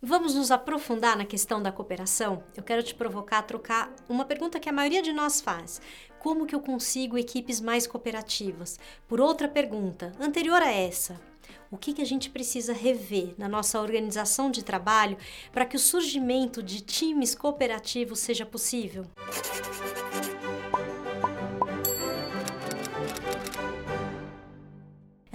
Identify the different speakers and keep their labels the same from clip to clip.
Speaker 1: Vamos nos aprofundar na questão da cooperação? Eu quero te provocar a trocar uma pergunta que a maioria de nós faz. Como que eu consigo equipes mais cooperativas? Por outra pergunta, anterior a essa, o que, que a gente precisa rever na nossa organização de trabalho para que o surgimento de times cooperativos seja possível?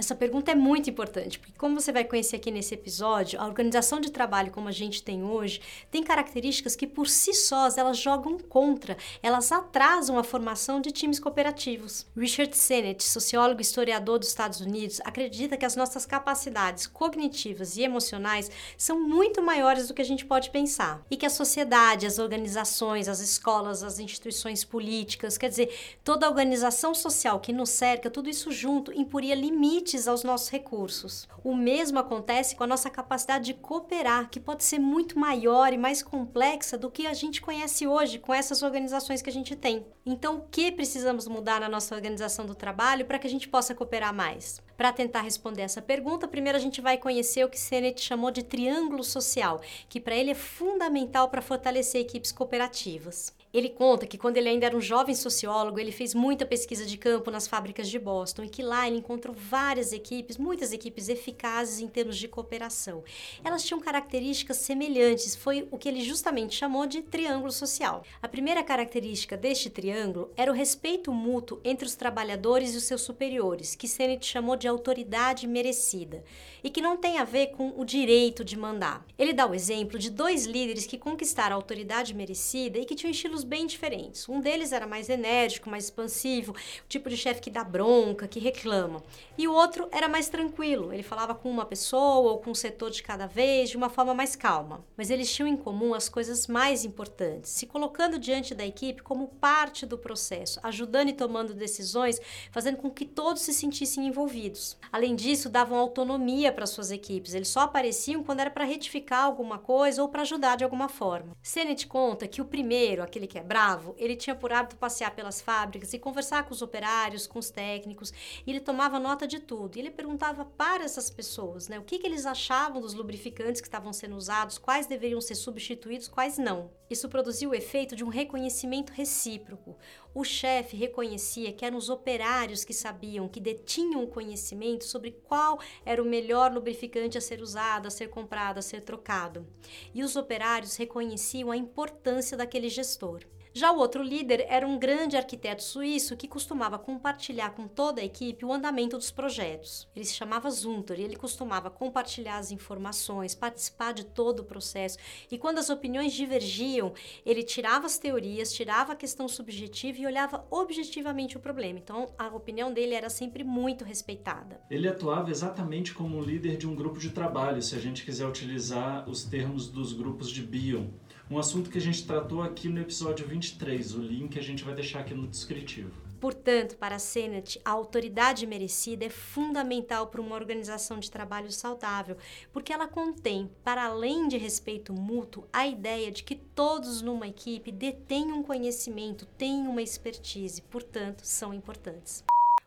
Speaker 1: Essa pergunta é muito importante, porque como você vai conhecer aqui nesse episódio, a organização de trabalho como a gente tem hoje tem características que por si sós elas jogam contra, elas atrasam a formação de times cooperativos. Richard Sennett, sociólogo e historiador dos Estados Unidos, acredita que as nossas capacidades cognitivas e emocionais são muito maiores do que a gente pode pensar e que a sociedade, as organizações, as escolas, as instituições políticas, quer dizer, toda a organização social que nos cerca, tudo isso junto impuria limites limites aos nossos recursos. O mesmo acontece com a nossa capacidade de cooperar, que pode ser muito maior e mais complexa do que a gente conhece hoje com essas organizações que a gente tem. Então, o que precisamos mudar na nossa organização do trabalho para que a gente possa cooperar mais? Para tentar responder essa pergunta, primeiro a gente vai conhecer o que Sennett chamou de triângulo social, que para ele é fundamental para fortalecer equipes cooperativas. Ele conta que quando ele ainda era um jovem sociólogo, ele fez muita pesquisa de campo nas fábricas de Boston e que lá ele encontrou várias equipes, muitas equipes eficazes em termos de cooperação. Elas tinham características semelhantes, foi o que ele justamente chamou de triângulo social. A primeira característica deste triângulo era o respeito mútuo entre os trabalhadores e os seus superiores, que Sennett chamou de autoridade merecida, e que não tem a ver com o direito de mandar. Ele dá o exemplo de dois líderes que conquistaram a autoridade merecida e que tinham estilos bem diferentes. Um deles era mais enérgico, mais expansivo, o tipo de chefe que dá bronca, que reclama. E o outro era mais tranquilo, ele falava com uma pessoa ou com um setor de cada vez, de uma forma mais calma. Mas eles tinham em comum as coisas mais importantes, se colocando diante da equipe como parte do processo, ajudando e tomando decisões, fazendo com que todos se sentissem envolvidos. Além disso, davam autonomia para suas equipes, eles só apareciam quando era para retificar alguma coisa ou para ajudar de alguma forma. Sennett conta que o primeiro, aquele que é bravo, ele tinha por hábito passear pelas fábricas e conversar com os operários, com os técnicos, e ele tomava nota de tudo. E ele perguntava para essas pessoas, né, o que, que eles achavam dos lubrificantes que estavam sendo usados, quais deveriam ser substituídos, quais não. Isso produziu o efeito de um reconhecimento recíproco. O chefe reconhecia que eram os operários que sabiam, que detinham o conhecimento sobre qual era o melhor lubrificante a ser usado, a ser comprado, a ser trocado. E os operários reconheciam a importância daquele gestor. Já o outro líder era um grande arquiteto suíço que costumava compartilhar com toda a equipe o andamento dos projetos. Ele se chamava Zunter e ele costumava compartilhar as informações, participar de todo o processo. E quando as opiniões divergiam, ele tirava as teorias, tirava a questão subjetiva e olhava objetivamente o problema. Então, a opinião dele era sempre muito respeitada.
Speaker 2: Ele atuava exatamente como líder de um grupo de trabalho, se a gente quiser utilizar os termos dos grupos de Bion um assunto que a gente tratou aqui no episódio 23. O link a gente vai deixar aqui no descritivo.
Speaker 1: Portanto, para a Senate, a autoridade merecida é fundamental para uma organização de trabalho saudável, porque ela contém, para além de respeito mútuo, a ideia de que todos numa equipe detêm um conhecimento, têm uma expertise, portanto, são importantes.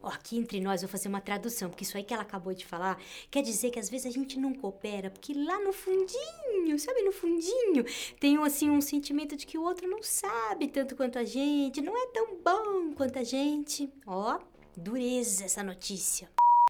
Speaker 1: Aqui entre nós, vou fazer uma tradução, porque isso aí que ela acabou de falar quer dizer que às vezes a gente não coopera, porque lá no fundinho, sabe, no fundinho, tem assim um sentimento de que o outro não sabe tanto quanto a gente, não é tão bom quanto a gente. Ó, dureza essa notícia.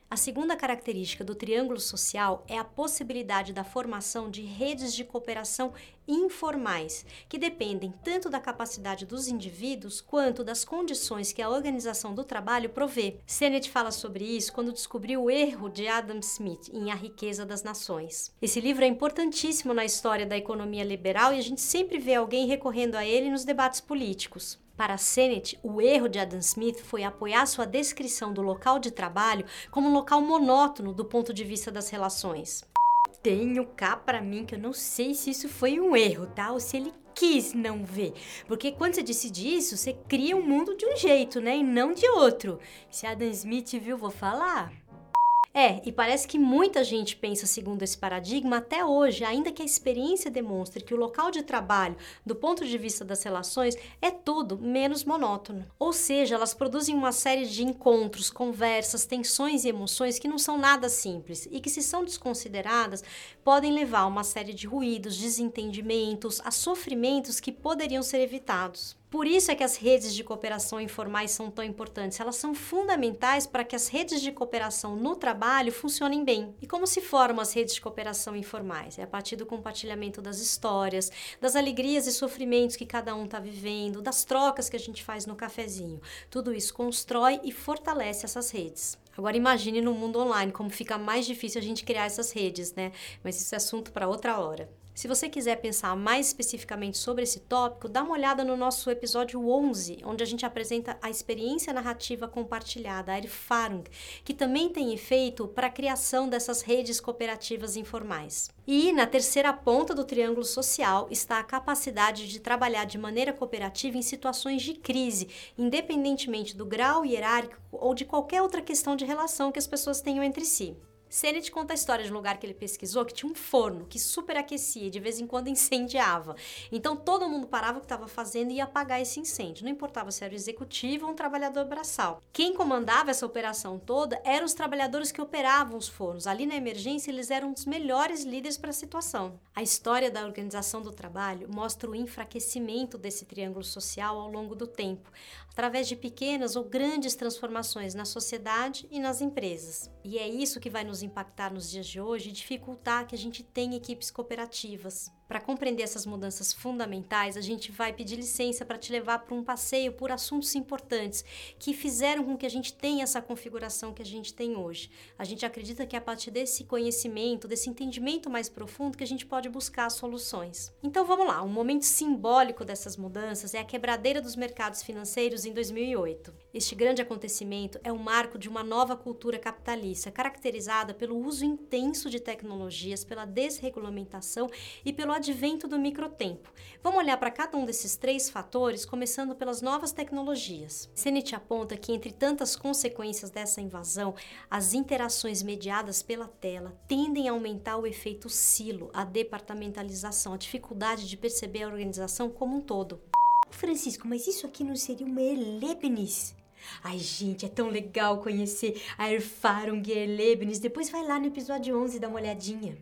Speaker 1: A segunda característica do triângulo social é a possibilidade da formação de redes de cooperação informais, que dependem tanto da capacidade dos indivíduos quanto das condições que a organização do trabalho provê. Sennett fala sobre isso quando descobriu o erro de Adam Smith em A Riqueza das Nações. Esse livro é importantíssimo na história da economia liberal e a gente sempre vê alguém recorrendo a ele nos debates políticos. Para Sennett, o erro de Adam Smith foi apoiar sua descrição do local de trabalho como um local monótono do ponto de vista das relações. Tenho cá para mim que eu não sei se isso foi um erro, tá? Ou se ele quis não ver. Porque quando você decide isso, você cria um mundo de um jeito, né? E não de outro. Se Adam Smith viu, vou falar. É, e parece que muita gente pensa segundo esse paradigma até hoje, ainda que a experiência demonstre que o local de trabalho, do ponto de vista das relações, é tudo menos monótono. Ou seja, elas produzem uma série de encontros, conversas, tensões e emoções que não são nada simples e que, se são desconsideradas, podem levar a uma série de ruídos, desentendimentos, a sofrimentos que poderiam ser evitados. Por isso é que as redes de cooperação informais são tão importantes. Elas são fundamentais para que as redes de cooperação no trabalho funcionem bem. E como se formam as redes de cooperação informais? É a partir do compartilhamento das histórias, das alegrias e sofrimentos que cada um está vivendo, das trocas que a gente faz no cafezinho. Tudo isso constrói e fortalece essas redes. Agora imagine no mundo online como fica mais difícil a gente criar essas redes, né? Mas isso é assunto para outra hora. Se você quiser pensar mais especificamente sobre esse tópico, dá uma olhada no nosso episódio 11, onde a gente apresenta a experiência narrativa compartilhada, a Erfahrung, que também tem efeito para a criação dessas redes cooperativas informais. E na terceira ponta do triângulo social está a capacidade de trabalhar de maneira cooperativa em situações de crise, independentemente do grau hierárquico ou de qualquer outra questão de relação que as pessoas tenham entre si. Sennett conta a história de um lugar que ele pesquisou que tinha um forno que superaquecia e de vez em quando incendiava. Então todo mundo parava o que estava fazendo e ia apagar esse incêndio. Não importava se era o executivo ou um trabalhador braçal. Quem comandava essa operação toda eram os trabalhadores que operavam os fornos. Ali na emergência eles eram os melhores líderes para a situação. A história da organização do trabalho mostra o enfraquecimento desse triângulo social ao longo do tempo, através de pequenas ou grandes transformações na sociedade e nas empresas. E é isso que vai nos impactar nos dias de hoje e dificultar que a gente tenha equipes cooperativas. Para compreender essas mudanças fundamentais, a gente vai pedir licença para te levar para um passeio por assuntos importantes que fizeram com que a gente tenha essa configuração que a gente tem hoje. A gente acredita que é a partir desse conhecimento, desse entendimento mais profundo, que a gente pode buscar soluções. Então vamos lá, um momento simbólico dessas mudanças é a quebradeira dos mercados financeiros em 2008. Este grande acontecimento é o marco de uma nova cultura capitalista, caracterizada pelo uso intenso de tecnologias, pela desregulamentação e pelo advento do microtempo. Vamos olhar para cada um desses três fatores, começando pelas novas tecnologias. Sennett aponta que, entre tantas consequências dessa invasão, as interações mediadas pela tela tendem a aumentar o efeito silo, a departamentalização, a dificuldade de perceber a organização como um todo.
Speaker 3: Francisco, mas isso aqui não seria uma Erlebnis? Ai, gente, é tão legal conhecer a Erfahrung Erlebnis. Depois vai lá no episódio 11 e dá uma olhadinha.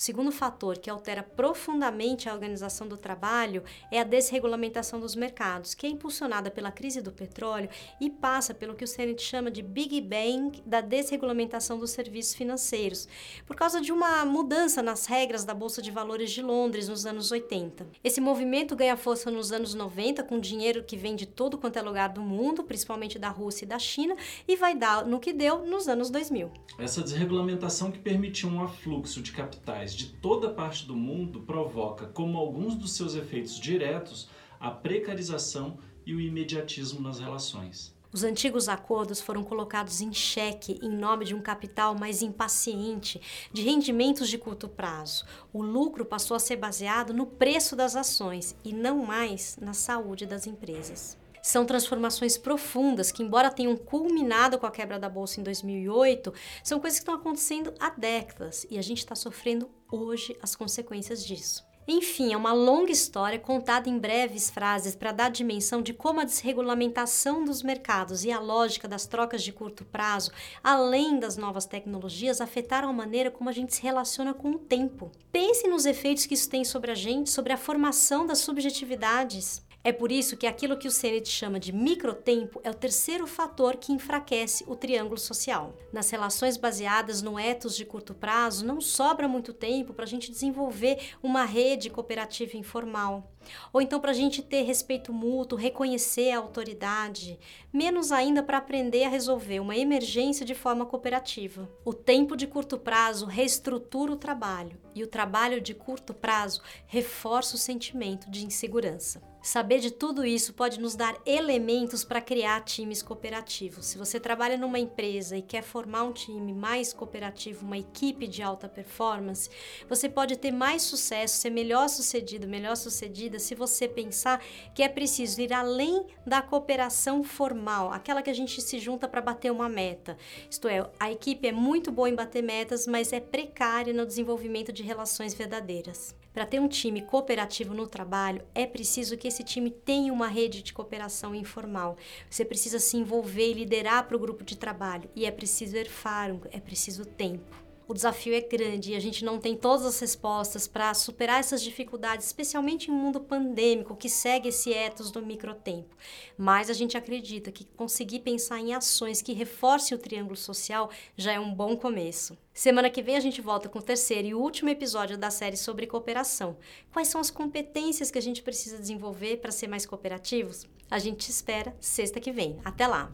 Speaker 1: O segundo fator que altera profundamente a organização do trabalho é a desregulamentação dos mercados, que é impulsionada pela crise do petróleo e passa pelo que o Sennett chama de Big Bang da desregulamentação dos serviços financeiros, por causa de uma mudança nas regras da Bolsa de Valores de Londres nos anos 80. Esse movimento ganha força nos anos 90 com dinheiro que vem de todo quanto é lugar do mundo, principalmente da Rússia e da China, e vai dar no que deu nos anos 2000.
Speaker 2: Essa desregulamentação que permitiu um afluxo de capitais de toda parte do mundo provoca, como alguns dos seus efeitos diretos, a precarização e o imediatismo nas relações.
Speaker 1: Os antigos acordos foram colocados em xeque em nome de um capital mais impaciente, de rendimentos de curto prazo. O lucro passou a ser baseado no preço das ações e não mais na saúde das empresas. São transformações profundas que, embora tenham culminado com a quebra da bolsa em 2008, são coisas que estão acontecendo há décadas e a gente está sofrendo hoje as consequências disso. Enfim, é uma longa história contada em breves frases para dar dimensão de como a desregulamentação dos mercados e a lógica das trocas de curto prazo, além das novas tecnologias, afetaram a maneira como a gente se relaciona com o tempo. Pense nos efeitos que isso tem sobre a gente, sobre a formação das subjetividades. É por isso que aquilo que o Sennett chama de microtempo é o terceiro fator que enfraquece o triângulo social. Nas relações baseadas no ethos de curto prazo, não sobra muito tempo para a gente desenvolver uma rede cooperativa informal. Ou então para a gente ter respeito mútuo, reconhecer a autoridade, menos ainda para aprender a resolver uma emergência de forma cooperativa. O tempo de curto prazo reestrutura o trabalho e o trabalho de curto prazo reforça o sentimento de insegurança. Saber de tudo isso pode nos dar elementos para criar times cooperativos. Se você trabalha numa empresa e quer formar um time mais cooperativo, uma equipe de alta performance, você pode ter mais sucesso, ser melhor sucedido, melhor sucedida vida se você pensar que é preciso ir além da cooperação formal, aquela que a gente se junta para bater uma meta. Isto é, a equipe é muito boa em bater metas, mas é precária no desenvolvimento de relações verdadeiras. Para ter um time cooperativo no trabalho, é preciso que esse time tenha uma rede de cooperação informal. Você precisa se envolver e liderar para o grupo de trabalho. E é preciso erfarum, é preciso tempo o desafio é grande e a gente não tem todas as respostas para superar essas dificuldades, especialmente em um mundo pandêmico que segue esse ethos do microtempo. Mas a gente acredita que conseguir pensar em ações que reforcem o triângulo social já é um bom começo. Semana que vem a gente volta com o terceiro e último episódio da série sobre cooperação. Quais são as competências que a gente precisa desenvolver para ser mais cooperativos? A gente te espera sexta que vem. Até lá!